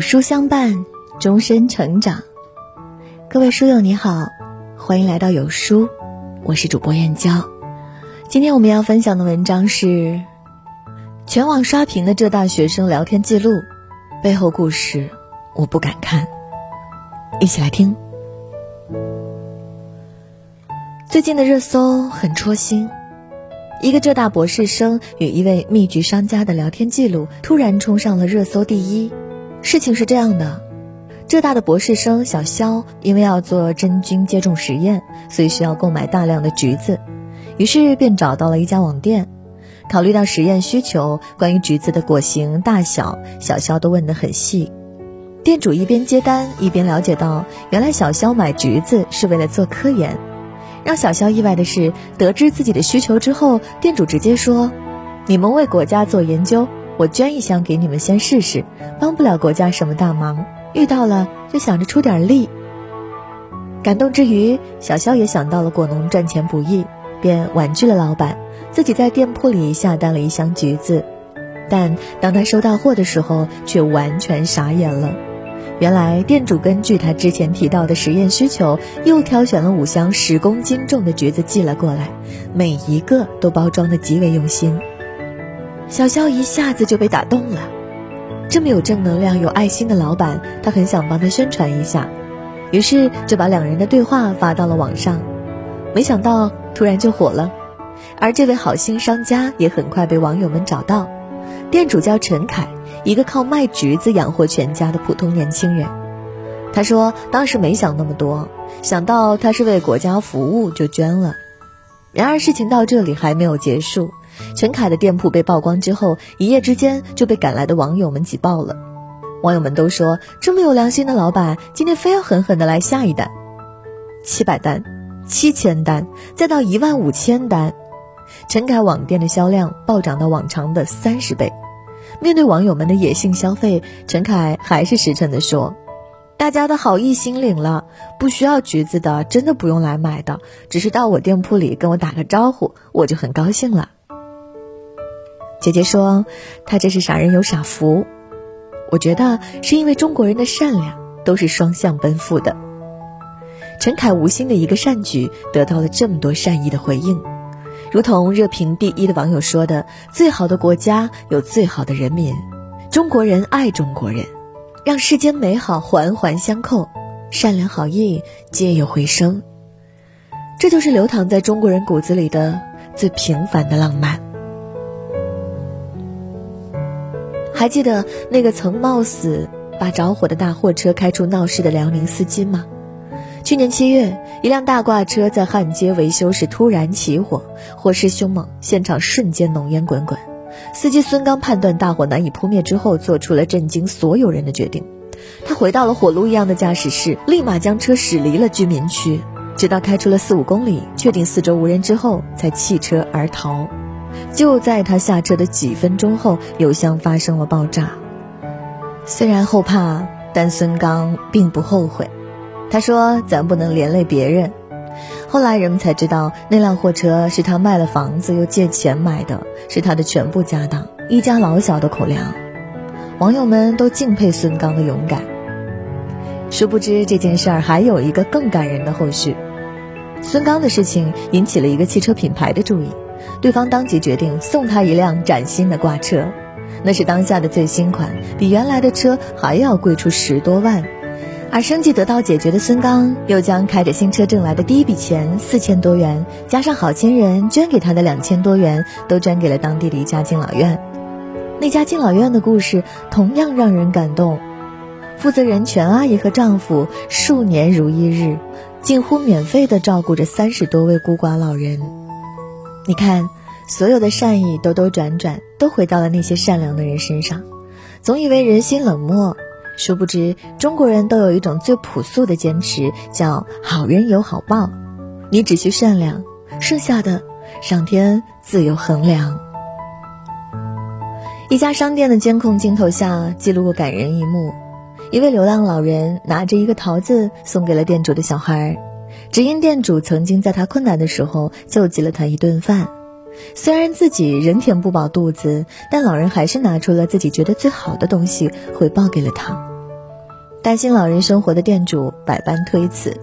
有书相伴，终身成长。各位书友你好，欢迎来到有书，我是主播燕娇。今天我们要分享的文章是全网刷屏的浙大学生聊天记录，背后故事我不敢看。一起来听。最近的热搜很戳心。一个浙大博士生与一位蜜橘商家的聊天记录突然冲上了热搜第一。事情是这样的，浙大的博士生小肖因为要做真菌接种实验，所以需要购买大量的橘子，于是便找到了一家网店。考虑到实验需求，关于橘子的果形大小，小肖都问得很细。店主一边接单，一边了解到，原来小肖买橘子是为了做科研。让小肖意外的是，得知自己的需求之后，店主直接说：“你们为国家做研究，我捐一箱给你们先试试，帮不了国家什么大忙，遇到了就想着出点力。”感动之余，小肖也想到了果农赚钱不易，便婉拒了老板，自己在店铺里下单了一箱橘子。但当他收到货的时候，却完全傻眼了。原来店主根据他之前提到的实验需求，又挑选了五箱十公斤重的橘子寄了过来，每一个都包装的极为用心。小肖一下子就被打动了，这么有正能量、有爱心的老板，他很想帮他宣传一下，于是就把两人的对话发到了网上，没想到突然就火了，而这位好心商家也很快被网友们找到，店主叫陈凯。一个靠卖橘子养活全家的普通年轻人，他说当时没想那么多，想到他是为国家服务就捐了。然而事情到这里还没有结束，陈凯的店铺被曝光之后，一夜之间就被赶来的网友们挤爆了。网友们都说这么有良心的老板，今天非要狠狠的来下一单，七百单、七千单，再到一万五千单，陈凯网店的销量暴涨到往常的三十倍。面对网友们的野性消费，陈凯还是实诚的说：“大家的好意心领了，不需要橘子的，真的不用来买的，只是到我店铺里跟我打个招呼，我就很高兴了。”姐姐说：“他这是傻人有傻福，我觉得是因为中国人的善良都是双向奔赴的。”陈凯无心的一个善举，得到了这么多善意的回应。如同热评第一的网友说的：“最好的国家有最好的人民，中国人爱中国人，让世间美好环环相扣，善良好意皆有回声。”这就是流淌在中国人骨子里的最平凡的浪漫。还记得那个曾冒死把着火的大货车开出闹市的辽宁司机吗？去年七月，一辆大挂车在汉街维修时突然起火，火势凶猛，现场瞬间浓烟滚滚。司机孙刚判断大火难以扑灭之后，做出了震惊所有人的决定。他回到了火炉一样的驾驶室，立马将车驶离了居民区，直到开出了四五公里，确定四周无人之后，才弃车而逃。就在他下车的几分钟后，油箱发生了爆炸。虽然后怕，但孙刚并不后悔。他说：“咱不能连累别人。”后来人们才知道，那辆货车是他卖了房子又借钱买的，是他的全部家当，一家老小的口粮。网友们都敬佩孙刚的勇敢。殊不知这件事儿还有一个更感人的后续。孙刚的事情引起了一个汽车品牌的注意，对方当即决定送他一辆崭新的挂车，那是当下的最新款，比原来的车还要贵出十多万。而生计得到解决的孙刚，又将开着新车挣来的第一笔钱四千多元，加上好心人捐给他的两千多元，都捐给了当地的一家敬老院。那家敬老院的故事同样让人感动。负责人全阿姨和丈夫数年如一日，近乎免费的照顾着三十多位孤寡老人。你看，所有的善意兜兜转转，都回到了那些善良的人身上。总以为人心冷漠。殊不知，中国人都有一种最朴素的坚持，叫“好人有好报”。你只需善良，剩下的上天自有衡量。一家商店的监控镜头下记录过感人一幕：一位流浪老人拿着一个桃子送给了店主的小孩，只因店主曾经在他困难的时候救济了他一顿饭。虽然自己仍填不饱肚子，但老人还是拿出了自己觉得最好的东西回报给了他。担心老人生活的店主百般推辞，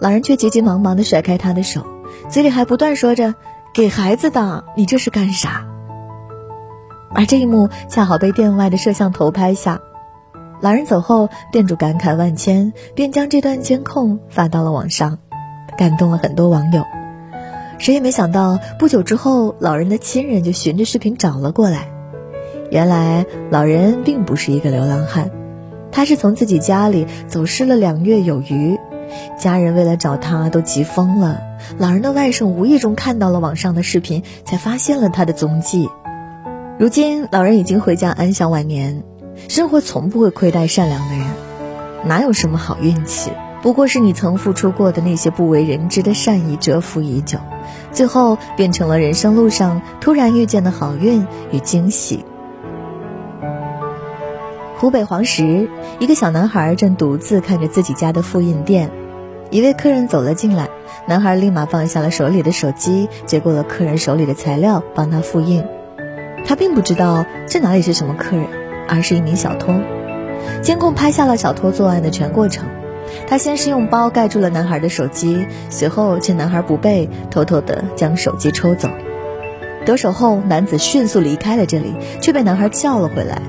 老人却急急忙忙地甩开他的手，嘴里还不断说着：“给孩子的，你这是干啥？”而这一幕恰好被店外的摄像头拍下。老人走后，店主感慨万千，便将这段监控发到了网上，感动了很多网友。谁也没想到，不久之后，老人的亲人就循着视频找了过来。原来，老人并不是一个流浪汉，他是从自己家里走失了两月有余，家人为了找他都急疯了。老人的外甥无意中看到了网上的视频，才发现了他的踪迹。如今，老人已经回家安享晚年。生活从不会亏待善良的人，哪有什么好运气？不过是你曾付出过的那些不为人知的善意蛰伏已久，最后变成了人生路上突然遇见的好运与惊喜。湖北黄石，一个小男孩正独自看着自己家的复印店，一位客人走了进来，男孩立马放下了手里的手机，接过了客人手里的材料，帮他复印。他并不知道这哪里是什么客人。而是一名小偷，监控拍下了小偷作案的全过程。他先是用包盖住了男孩的手机，随后趁男孩不备，偷偷的将手机抽走。得手后，男子迅速离开了这里，却被男孩叫了回来。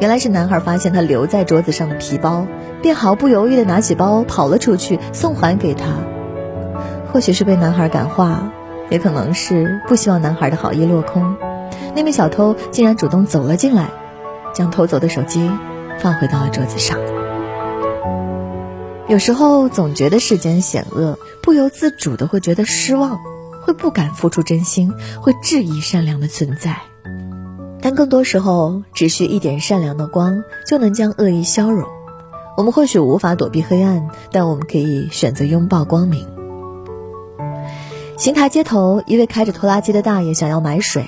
原来是男孩发现他留在桌子上的皮包，便毫不犹豫的拿起包跑了出去，送还给他。或许是被男孩感化，也可能是不希望男孩的好意落空，那名小偷竟然主动走了进来。将偷走的手机放回到了桌子上。有时候总觉得世间险恶，不由自主的会觉得失望，会不敢付出真心，会质疑善良的存在。但更多时候，只需一点善良的光，就能将恶意消融。我们或许无法躲避黑暗，但我们可以选择拥抱光明。邢台街头，一位开着拖拉机的大爷想要买水，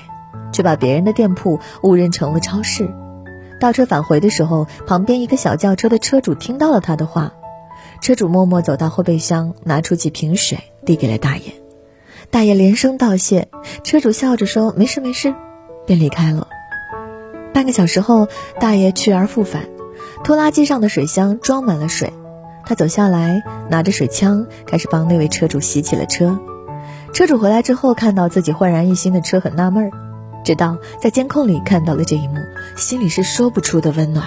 却把别人的店铺误认成了超市。倒车返回的时候，旁边一个小轿车的车主听到了他的话，车主默默走到后备箱，拿出几瓶水递给了大爷。大爷连声道谢，车主笑着说：“没事没事”，便离开了。半个小时后，大爷去而复返，拖拉机上的水箱装满了水，他走下来，拿着水枪开始帮那位车主洗起了车。车主回来之后，看到自己焕然一新的车，很纳闷儿。直到在监控里看到了这一幕，心里是说不出的温暖。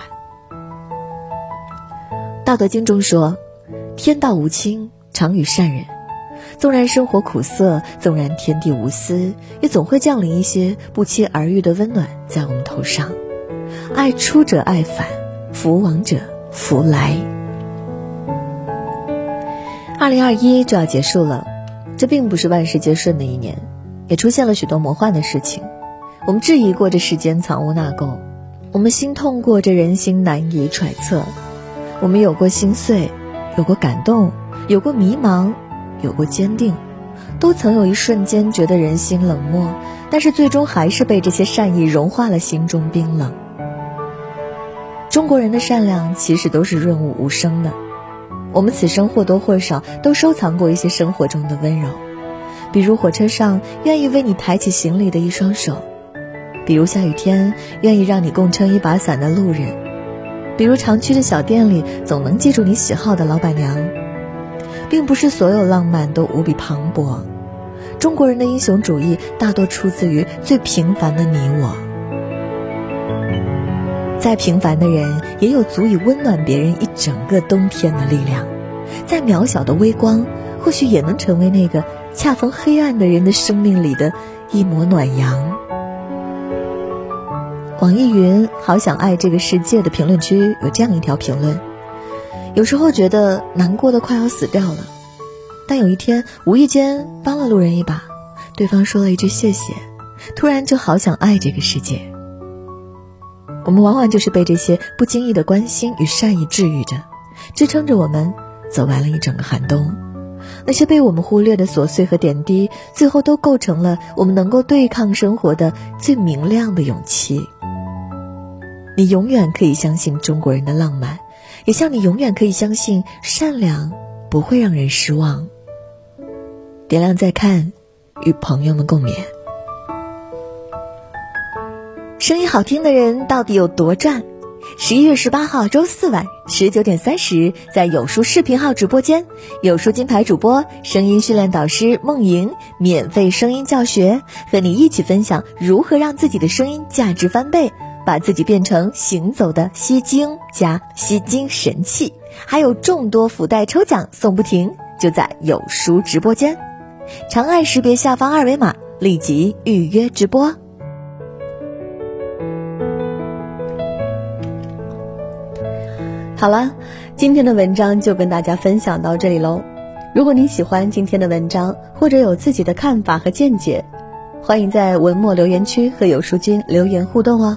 《道德经》中说：“天道无亲，常与善人。纵然生活苦涩，纵然天地无私，也总会降临一些不期而遇的温暖在我们头上。爱出者爱返，福往者福来。”二零二一就要结束了，这并不是万事皆顺的一年，也出现了许多魔幻的事情。我们质疑过这世间藏污纳垢，我们心痛过这人心难以揣测，我们有过心碎，有过感动，有过迷茫，有过坚定，都曾有一瞬间觉得人心冷漠，但是最终还是被这些善意融化了心中冰冷。中国人的善良其实都是润物无声的，我们此生或多或少都收藏过一些生活中的温柔，比如火车上愿意为你抬起行李的一双手。比如下雨天愿意让你共撑一把伞的路人，比如常去的小店里总能记住你喜好的老板娘，并不是所有浪漫都无比磅礴。中国人的英雄主义大多出自于最平凡的你我。再平凡的人也有足以温暖别人一整个冬天的力量。再渺小的微光，或许也能成为那个恰逢黑暗的人的生命里的一抹暖阳。网易云“好想爱这个世界”的评论区有这样一条评论：有时候觉得难过的快要死掉了，但有一天无意间帮了路人一把，对方说了一句谢谢，突然就好想爱这个世界。我们往往就是被这些不经意的关心与善意治愈着，支撑着我们走完了一整个寒冬。那些被我们忽略的琐碎和点滴，最后都构成了我们能够对抗生活的最明亮的勇气。你永远可以相信中国人的浪漫，也像你永远可以相信善良不会让人失望。点亮再看，与朋友们共勉。声音好听的人到底有多赚？十一月十八号周四晚十九点三十，在有书视频号直播间，有书金牌主播、声音训练导师梦莹免费声音教学，和你一起分享如何让自己的声音价值翻倍，把自己变成行走的吸睛加吸睛神器，还有众多福袋抽奖送不停，就在有书直播间，长按识别下方二维码，立即预约直播。好了，今天的文章就跟大家分享到这里喽。如果你喜欢今天的文章，或者有自己的看法和见解，欢迎在文末留言区和有书君留言互动哦。